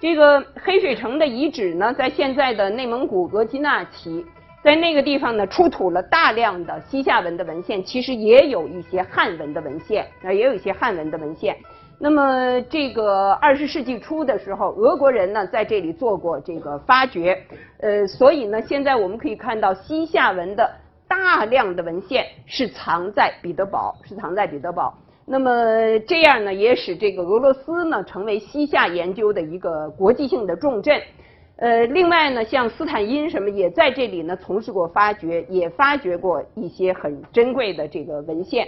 这个黑水城的遗址呢，在现在的内蒙古额济纳旗，在那个地方呢，出土了大量的西夏文的文献，其实也有一些汉文的文献，啊，也有一些汉文的文献。那么，这个二十世纪初的时候，俄国人呢在这里做过这个发掘，呃，所以呢，现在我们可以看到西夏文的大量的文献是藏在彼得堡，是藏在彼得堡。那么这样呢，也使这个俄罗斯呢成为西夏研究的一个国际性的重镇。呃，另外呢，像斯坦因什么也在这里呢从事过发掘，也发掘过一些很珍贵的这个文献。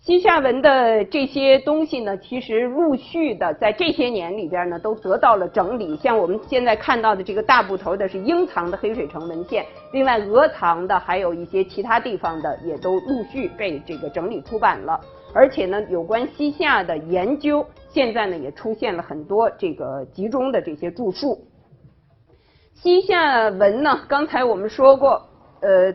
西夏文的这些东西呢，其实陆续的在这些年里边呢都得到了整理。像我们现在看到的这个大部头的是英藏的黑水城文献，另外俄藏的还有一些其他地方的也都陆续被这个整理出版了。而且呢，有关西夏的研究，现在呢也出现了很多这个集中的这些著述。西夏文呢，刚才我们说过，呃，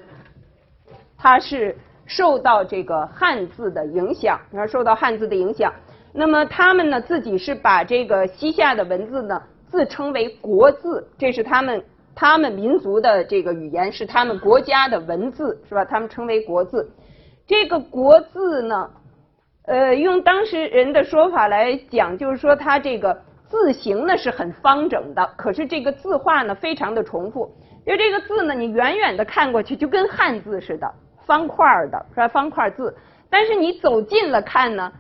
它是受到这个汉字的影响，然后受到汉字的影响。那么他们呢，自己是把这个西夏的文字呢，自称为国字，这是他们他们民族的这个语言，是他们国家的文字，是吧？他们称为国字。这个国字呢？呃，用当时人的说法来讲，就是说它这个字形呢是很方整的，可是这个字画呢非常的重复。就这个字呢，你远远的看过去就跟汉字似的，方块的是吧？方块字。但是你走近了看呢，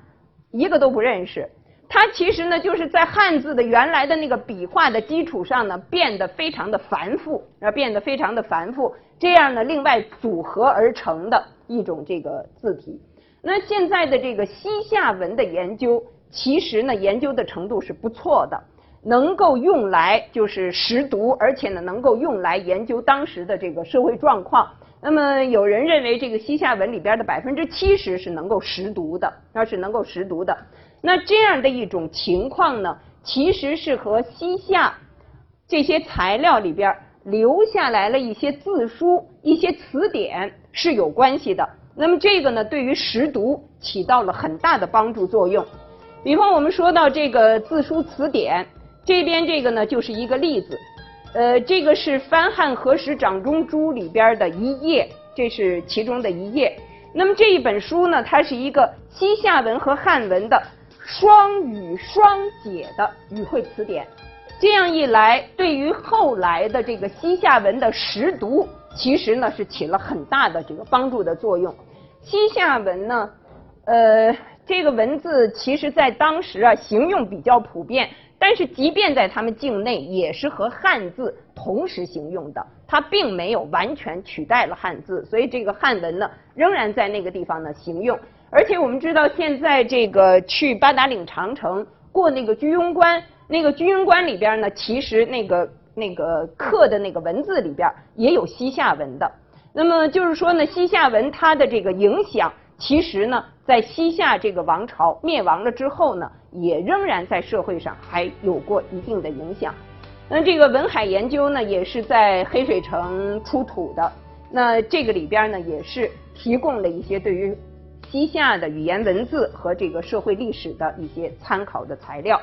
一个都不认识。它其实呢就是在汉字的原来的那个笔画的基础上呢，变得非常的繁复，啊，变得非常的繁复，这样呢另外组合而成的一种这个字体。那现在的这个西夏文的研究，其实呢研究的程度是不错的，能够用来就是识读，而且呢能够用来研究当时的这个社会状况。那么有人认为这个西夏文里边的百分之七十是能够识读的，那是能够识读的。那这样的一种情况呢，其实是和西夏这些材料里边留下来了一些字书、一些词典是有关系的。那么这个呢，对于识读起到了很大的帮助作用。比方我们说到这个字书词典，这边这个呢就是一个例子。呃，这个是《翻汉和史掌中珠》里边的一页，这是其中的一页。那么这一本书呢，它是一个西夏文和汉文的双语双解的语汇词典。这样一来，对于后来的这个西夏文的识读，其实呢是起了很大的这个帮助的作用。西夏文呢，呃，这个文字其实在当时啊，形用比较普遍。但是，即便在他们境内，也是和汉字同时行用的，它并没有完全取代了汉字。所以，这个汉文呢，仍然在那个地方呢行用。而且，我们知道，现在这个去八达岭长城过那个居庸关，那个居庸关里边呢，其实那个那个刻的那个文字里边也有西夏文的。那么就是说呢，西夏文它的这个影响，其实呢，在西夏这个王朝灭亡了之后呢，也仍然在社会上还有过一定的影响。那这个文海研究呢，也是在黑水城出土的。那这个里边呢，也是提供了一些对于西夏的语言文字和这个社会历史的一些参考的材料。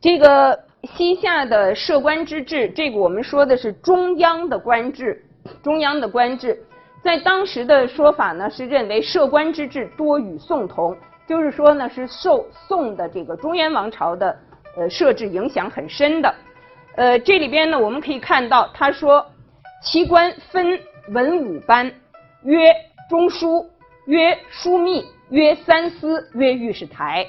这个西夏的设官之制，这个我们说的是中央的官制。中央的官制，在当时的说法呢，是认为设官之制多与宋同，就是说呢，是受宋的这个中原王朝的呃设置影响很深的。呃，这里边呢，我们可以看到，他说其官分文武班，曰中书，曰枢密，曰三司，曰御史台。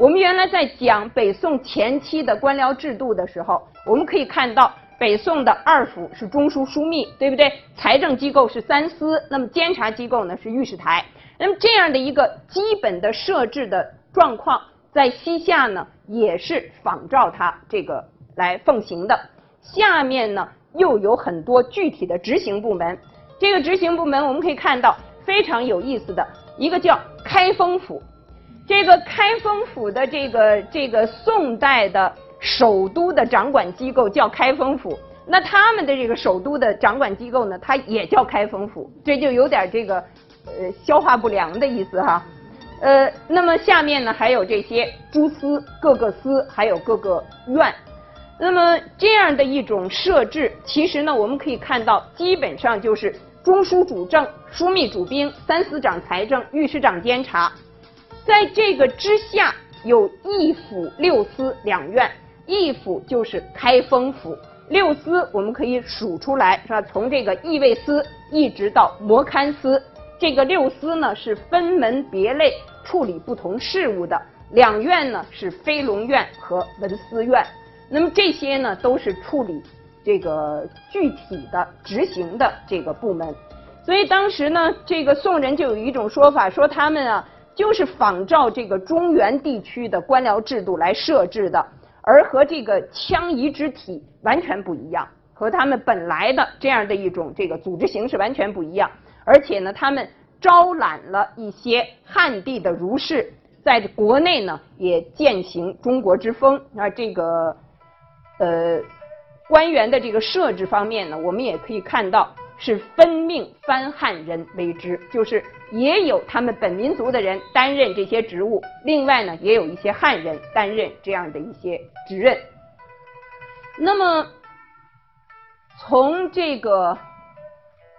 我们原来在讲北宋前期的官僚制度的时候，我们可以看到。北宋的二府是中书枢密，对不对？财政机构是三司，那么监察机构呢是御史台。那么这样的一个基本的设置的状况，在西夏呢也是仿照它这个来奉行的。下面呢又有很多具体的执行部门。这个执行部门我们可以看到非常有意思的一个叫开封府。这个开封府的这个这个宋代的。首都的掌管机构叫开封府，那他们的这个首都的掌管机构呢，它也叫开封府，这就有点这个呃消化不良的意思哈。呃，那么下面呢还有这些诸司、各个司，还有各个院。那么这样的一种设置，其实呢，我们可以看到，基本上就是中书主政、枢密主兵、三司掌财政、御史长监察，在这个之下有一府、六司两院。一府就是开封府，六司我们可以数出来，是吧？从这个议卫司一直到摩勘司，这个六司呢是分门别类处理不同事务的。两院呢是飞龙院和文思院。那么这些呢，都是处理这个具体的执行的这个部门。所以当时呢，这个宋人就有一种说法，说他们啊，就是仿照这个中原地区的官僚制度来设置的，而和这个羌夷之体完全不一样，和他们本来的这样的一种这个组织形式完全不一样。而且呢，他们招揽了一些汉地的儒士，在国内呢也践行中国之风啊，这个。呃，官员的这个设置方面呢，我们也可以看到是分命番汉人为之，就是也有他们本民族的人担任这些职务，另外呢，也有一些汉人担任这样的一些职任。那么，从这个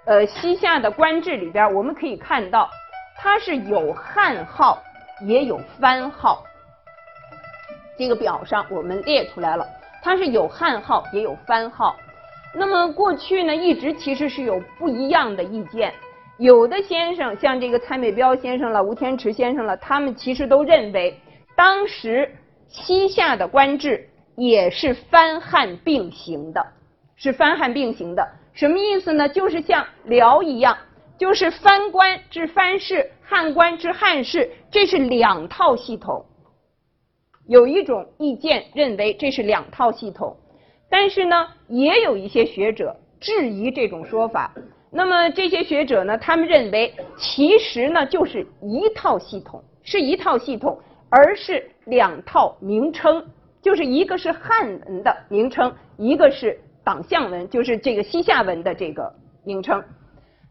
呃西夏的官制里边，我们可以看到，它是有汉号也有番号，这个表上我们列出来了。它是有汉号也有番号，那么过去呢一直其实是有不一样的意见，有的先生像这个蔡美彪先生了、吴天池先生了，他们其实都认为当时西夏的官制也是番汉并行的，是番汉并行的。什么意思呢？就是像辽一样，就是番官治番氏，汉官治汉氏，这是两套系统。有一种意见认为这是两套系统，但是呢，也有一些学者质疑这种说法。那么这些学者呢，他们认为其实呢就是一套系统，是一套系统，而是两套名称，就是一个是汉文的名称，一个是党项文，就是这个西夏文的这个名称。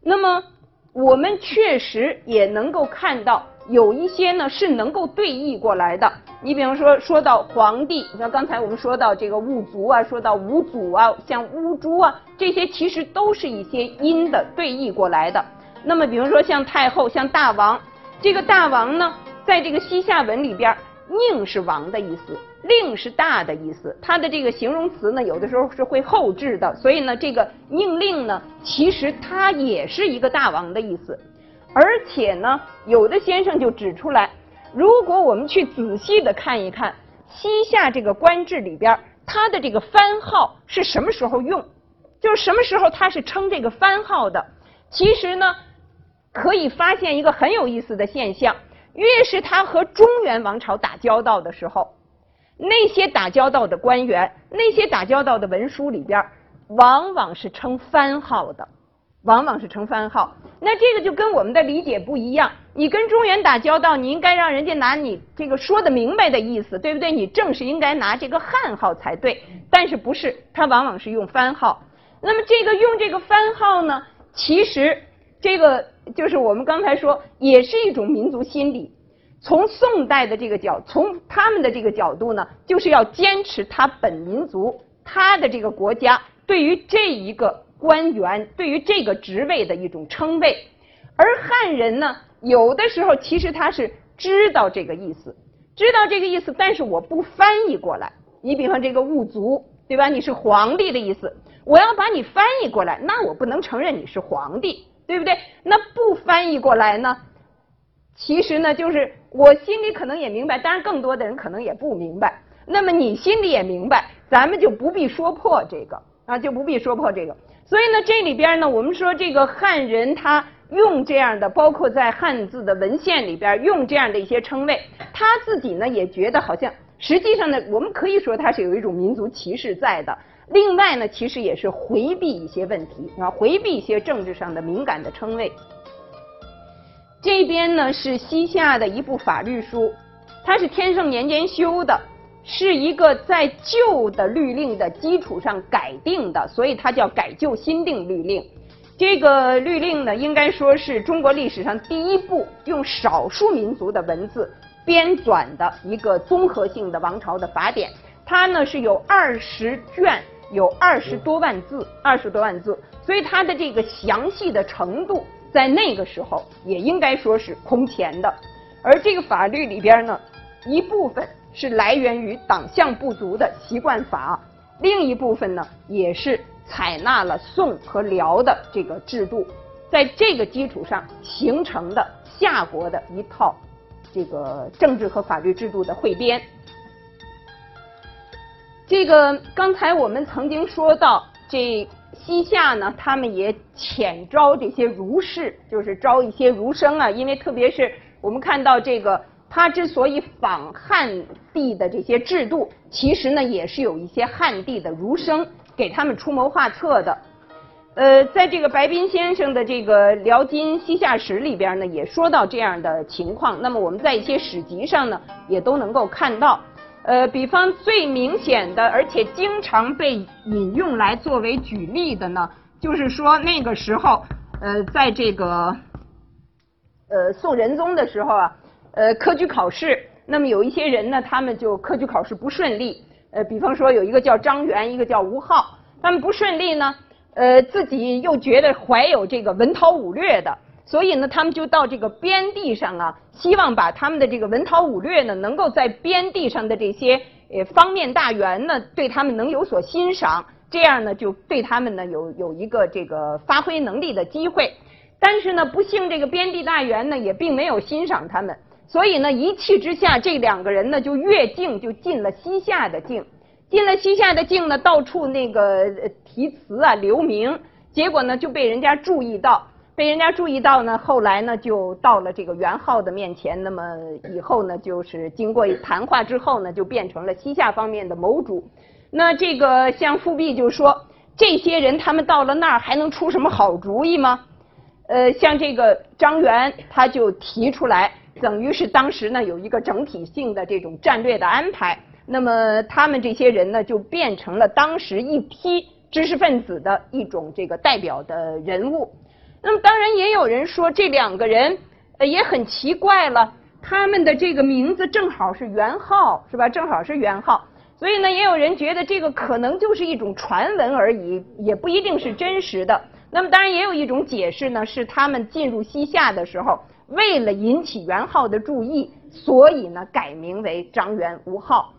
那么我们确实也能够看到。有一些呢是能够对译过来的，你比方说说到皇帝，你看刚才我们说到这个兀族啊，说到吴祖啊，像乌珠啊，这些其实都是一些音的对译过来的。那么比如说像太后，像大王，这个大王呢，在这个西夏文里边，宁是王的意思，令是大的意思，它的这个形容词呢，有的时候是会后置的，所以呢，这个宁令呢，其实它也是一个大王的意思。而且呢，有的先生就指出来，如果我们去仔细的看一看西夏这个官制里边，它的这个番号是什么时候用，就是什么时候它是称这个番号的。其实呢，可以发现一个很有意思的现象：越是他和中原王朝打交道的时候，那些打交道的官员，那些打交道的文书里边，往往是称番号的。往往是称番号，那这个就跟我们的理解不一样。你跟中原打交道，你应该让人家拿你这个说的明白的意思，对不对？你正是应该拿这个汉号才对。但是不是，他往往是用番号。那么这个用这个番号呢，其实这个就是我们刚才说，也是一种民族心理。从宋代的这个角，从他们的这个角度呢，就是要坚持他本民族，他的这个国家对于这一个。官员对于这个职位的一种称谓，而汉人呢，有的时候其实他是知道这个意思，知道这个意思，但是我不翻译过来。你比方这个兀族，对吧？你是皇帝的意思，我要把你翻译过来，那我不能承认你是皇帝，对不对？那不翻译过来呢，其实呢，就是我心里可能也明白，当然更多的人可能也不明白。那么你心里也明白，咱们就不必说破这个啊，就不必说破这个。所以呢，这里边呢，我们说这个汉人他用这样的，包括在汉字的文献里边用这样的一些称谓，他自己呢也觉得好像，实际上呢，我们可以说他是有一种民族歧视在的。另外呢，其实也是回避一些问题啊，回避一些政治上的敏感的称谓。这边呢是西夏的一部法律书，它是天圣年间修的。是一个在旧的律令的基础上改定的，所以它叫改旧新定律令。这个律令呢，应该说是中国历史上第一部用少数民族的文字编纂的一个综合性的王朝的法典。它呢是有二十卷，有二十多万字，二十多万字，所以它的这个详细的程度，在那个时候也应该说是空前的。而这个法律里边呢，一部分是来源于党项部族的习惯法，另一部分呢也是采纳了宋和辽的这个制度，在这个基础上形成的夏国的一套这个政治和法律制度的汇编。这个刚才我们曾经说到，这西夏呢，他们也遣招这些儒士，就是招一些儒生啊，因为特别是。我们看到这个，他之所以仿汉帝的这些制度，其实呢也是有一些汉帝的儒生给他们出谋划策的。呃，在这个白斌先生的这个《辽金西夏史》里边呢，也说到这样的情况。那么我们在一些史籍上呢，也都能够看到。呃，比方最明显的，而且经常被引用来作为举例的呢，就是说那个时候，呃，在这个。呃，宋仁宗的时候啊，呃，科举考试，那么有一些人呢，他们就科举考试不顺利。呃，比方说有一个叫张元，一个叫吴浩，他们不顺利呢，呃，自己又觉得怀有这个文韬武略的，所以呢，他们就到这个边地上啊，希望把他们的这个文韬武略呢，能够在边地上的这些呃方面大员呢，对他们能有所欣赏，这样呢，就对他们呢有有一个这个发挥能力的机会。但是呢，不幸这个边地大员呢也并没有欣赏他们，所以呢一气之下，这两个人呢就越境就进了西夏的境，进了西夏的境呢，到处那个题词啊留名，结果呢就被人家注意到，被人家注意到呢，后来呢就到了这个元昊的面前，那么以后呢就是经过谈话之后呢，就变成了西夏方面的谋主。那这个像富弼就说，这些人他们到了那儿还能出什么好主意吗？呃，像这个张元，他就提出来，等于是当时呢有一个整体性的这种战略的安排。那么他们这些人呢，就变成了当时一批知识分子的一种这个代表的人物。那么当然也有人说，这两个人也很奇怪了，他们的这个名字正好是元昊，是吧？正好是元昊，所以呢，也有人觉得这个可能就是一种传闻而已，也不一定是真实的。那么当然也有一种解释呢，是他们进入西夏的时候，为了引起元昊的注意，所以呢改名为张元吴昊。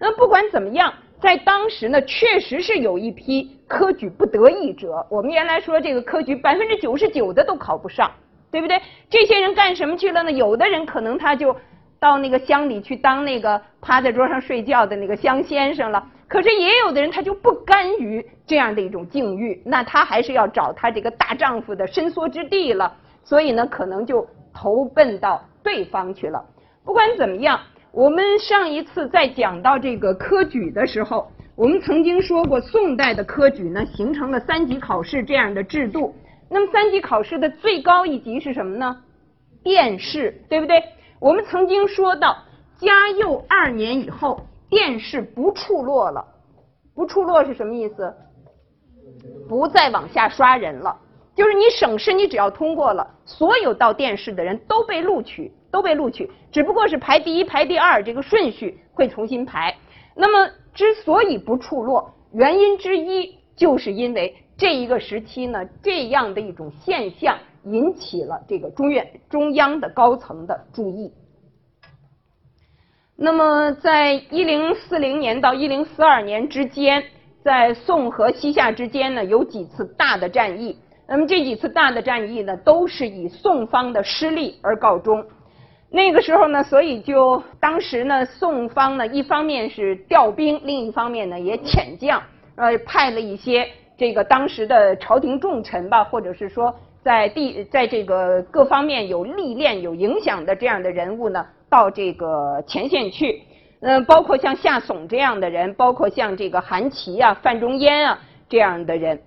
那不管怎么样，在当时呢，确实是有一批科举不得意者。我们原来说这个科举百分之九十九的都考不上，对不对？这些人干什么去了呢？有的人可能他就到那个乡里去当那个趴在桌上睡觉的那个乡先生了。可是也有的人他就不甘于这样的一种境遇，那他还是要找他这个大丈夫的伸缩之地了，所以呢，可能就投奔到对方去了。不管怎么样，我们上一次在讲到这个科举的时候，我们曾经说过，宋代的科举呢形成了三级考试这样的制度。那么三级考试的最高一级是什么呢？殿试，对不对？我们曾经说到，嘉佑二年以后。殿试不处落了，不处落是什么意思？不再往下刷人了，就是你省试，你只要通过了，所有到殿试的人都被录取，都被录取，只不过是排第一、排第二这个顺序会重新排。那么之所以不处落，原因之一就是因为这一个时期呢，这样的一种现象引起了这个中院中央的高层的注意。那么，在一零四零年到一零四二年之间，在宋和西夏之间呢，有几次大的战役。那么这几次大的战役呢，都是以宋方的失利而告终。那个时候呢，所以就当时呢，宋方呢，一方面是调兵，另一方面呢，也遣将，呃，派了一些这个当时的朝廷重臣吧，或者是说在地在这个各方面有历练、有影响的这样的人物呢。到这个前线去，嗯，包括像夏竦这样的人，包括像这个韩琦啊、范仲淹啊这样的人。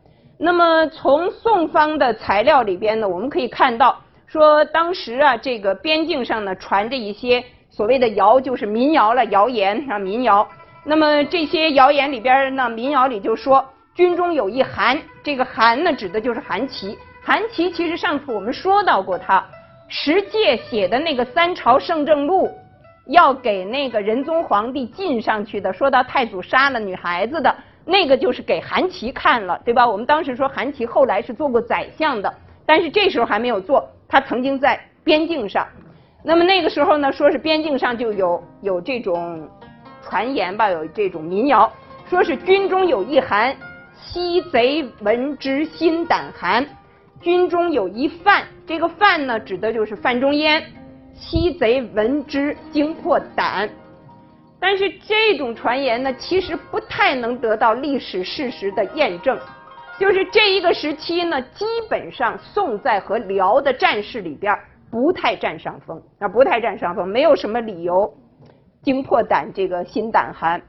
那么从宋方的材料里边呢，我们可以看到，说当时啊，这个边境上呢传着一些所谓的谣，就是民谣了，谣言啊，民谣。那么这些谣言里边呢，民谣里就说，军中有一韩，这个韩呢指的就是韩琦，韩琦其实上次我们说到过他，石介写的那个《三朝圣政录》，要给那个仁宗皇帝进上去的，说到太祖杀了女孩子的那个，就是给韩琦看了，对吧？我们当时说韩琦后来是做过宰相的，但是这时候还没有做，他曾经在边境上。那么那个时候呢，说是边境上就有有这种传言吧，有这种民谣，说是军中有一寒，西贼闻之心胆寒。军中有一范，这个范呢，指的就是范仲淹。西贼闻之惊破胆。但是这种传言呢，其实不太能得到历史事实的验证。就是这一个时期呢，基本上宋在和辽的战事里边不太占上风，啊，不太占上风，没有什么理由惊破胆，这个心胆寒。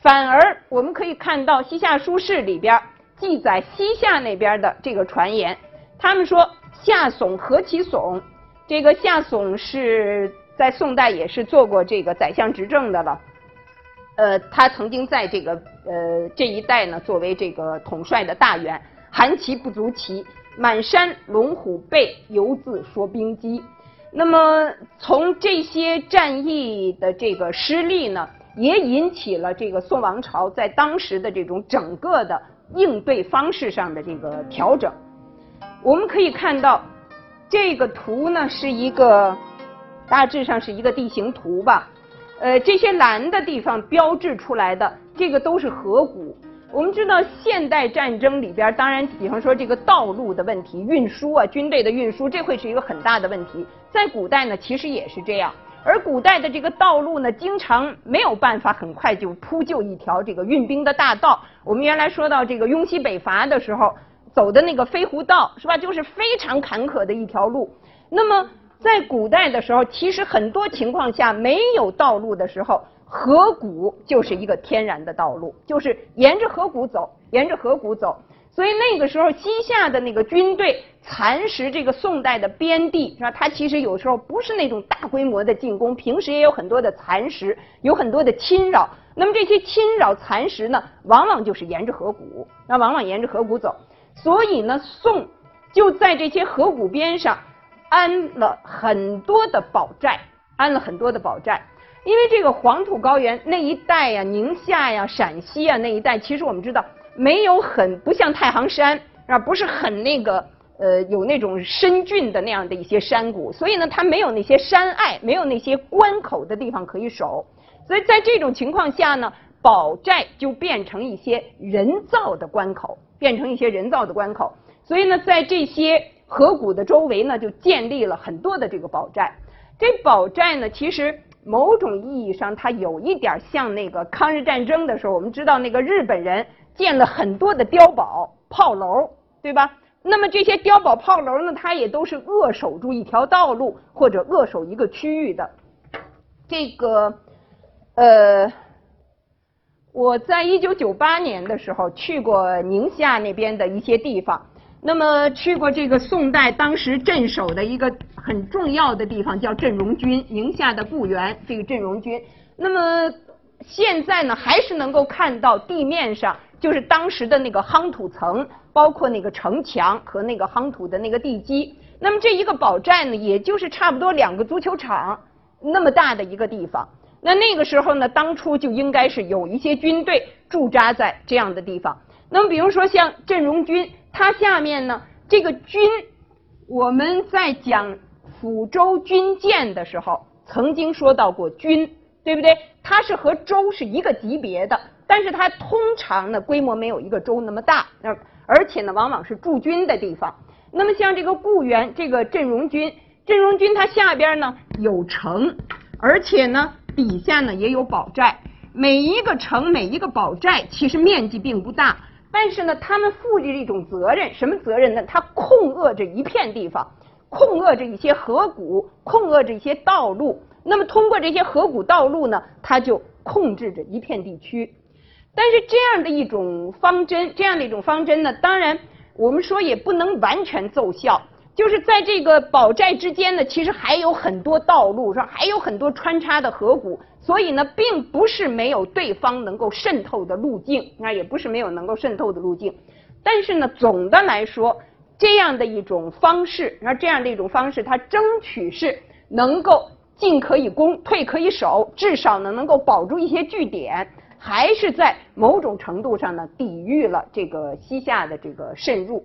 反而我们可以看到《西夏书事》里边记载西夏那边的这个传言。他们说夏竦何其竦，这个夏竦是在宋代也是做过这个宰相执政的了。呃，他曾经在这个呃这一带呢，作为这个统帅的大员。韩其不足奇，满山龙虎背，犹自说兵机。那么从这些战役的这个失利呢，也引起了这个宋王朝在当时的这种整个的应对方式上的这个调整。我们可以看到，这个图呢是一个大致上是一个地形图吧。呃，这些蓝的地方标志出来的，这个都是河谷。我们知道，现代战争里边，当然，比方说这个道路的问题、运输啊，军队的运输，这会是一个很大的问题。在古代呢，其实也是这样。而古代的这个道路呢，经常没有办法很快就铺就一条这个运兵的大道。我们原来说到这个雍西北伐的时候。走的那个飞狐道是吧？就是非常坎坷的一条路。那么在古代的时候，其实很多情况下没有道路的时候，河谷就是一个天然的道路，就是沿着河谷走，沿着河谷走。所以那个时候西夏的那个军队蚕食这个宋代的边地是吧？它其实有时候不是那种大规模的进攻，平时也有很多的蚕食，有很多的侵扰。那么这些侵扰蚕食呢，往往就是沿着河谷，那往往沿着河谷走。所以呢，宋就在这些河谷边上安了很多的堡寨，安了很多的堡寨。因为这个黄土高原那一带呀，宁夏呀、陕西啊那一带，其实我们知道没有很不像太行山啊，不是很那个呃有那种深峻的那样的一些山谷，所以呢，它没有那些山隘，没有那些关口的地方可以守。所以在这种情况下呢，堡寨就变成一些人造的关口。变成一些人造的关口，所以呢，在这些河谷的周围呢，就建立了很多的这个堡寨。这堡寨呢，其实某种意义上，它有一点像那个抗日战争的时候，我们知道那个日本人建了很多的碉堡、炮楼，对吧？那么这些碉堡、炮楼呢，它也都是扼守住一条道路或者扼守一个区域的。这个，呃。我在一九九八年的时候去过宁夏那边的一些地方，那么去过这个宋代当时镇守的一个很重要的地方叫镇戎军，宁夏的固原这个镇戎军。那么现在呢，还是能够看到地面上就是当时的那个夯土层，包括那个城墙和那个夯土的那个地基。那么这一个堡寨呢，也就是差不多两个足球场那么大的一个地方。那那个时候呢，当初就应该是有一些军队驻扎在这样的地方。那么，比如说像镇戎军，它下面呢，这个军，我们在讲抚州军舰的时候，曾经说到过军，对不对？它是和州是一个级别的，但是它通常呢规模没有一个州那么大，那而且呢往往是驻军的地方。那么像这个固原这个镇戎军，镇戎军它下边呢有城，而且呢。底下呢也有堡寨，每一个城、每一个堡寨其实面积并不大，但是呢，他们负着一种责任，什么责任呢？他控扼着一片地方，控扼着一些河谷，控扼着一些道路。那么通过这些河谷道路呢，他就控制着一片地区。但是这样的一种方针，这样的一种方针呢，当然我们说也不能完全奏效。就是在这个堡寨之间呢，其实还有很多道路，说还有很多穿插的河谷，所以呢，并不是没有对方能够渗透的路径，那也不是没有能够渗透的路径。但是呢，总的来说，这样的一种方式，那这样的一种方式，它争取是能够进可以攻，退可以守，至少呢能够保住一些据点，还是在某种程度上呢抵御了这个西夏的这个渗入。